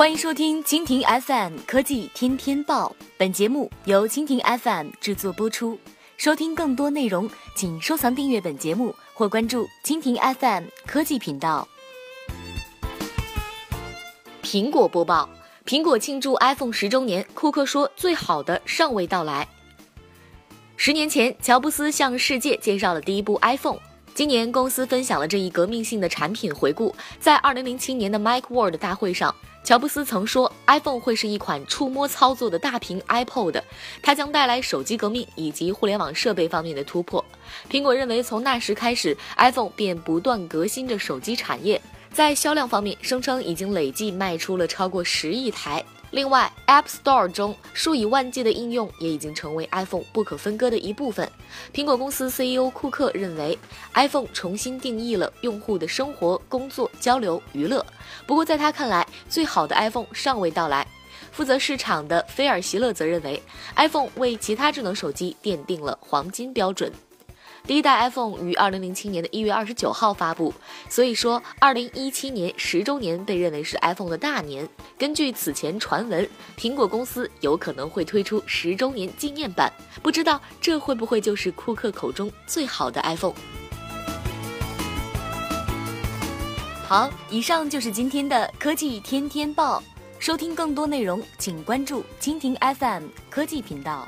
欢迎收听蜻蜓 FM 科技天天报，本节目由蜻蜓 FM 制作播出。收听更多内容，请收藏订阅本节目或关注蜻蜓 FM 科技频道。苹果播报：苹果庆祝 iPhone 十周年，库克说最好的尚未到来。十年前，乔布斯向世界介绍了第一部 iPhone。今年，公司分享了这一革命性的产品回顾。在2007年的 MacWorld 大会上，乔布斯曾说，iPhone 会是一款触摸操作的大屏 iPod，它将带来手机革命以及互联网设备方面的突破。苹果认为，从那时开始，iPhone 便不断革新着手机产业。在销量方面，声称已经累计卖出了超过十亿台。另外，App Store 中数以万计的应用也已经成为 iPhone 不可分割的一部分。苹果公司 CEO 库克认为，iPhone 重新定义了用户的生活、工作、交流、娱乐。不过，在他看来，最好的 iPhone 尚未到来。负责市场的菲尔·席勒则认为，iPhone 为其他智能手机奠定了黄金标准。第一代 iPhone 于二零零七年的一月二十九号发布，所以说二零一七年十周年被认为是 iPhone 的大年。根据此前传闻，苹果公司有可能会推出十周年纪念版，不知道这会不会就是库克口中最好的 iPhone？好，以上就是今天的科技天天报。收听更多内容，请关注蜻蜓 FM 科技频道。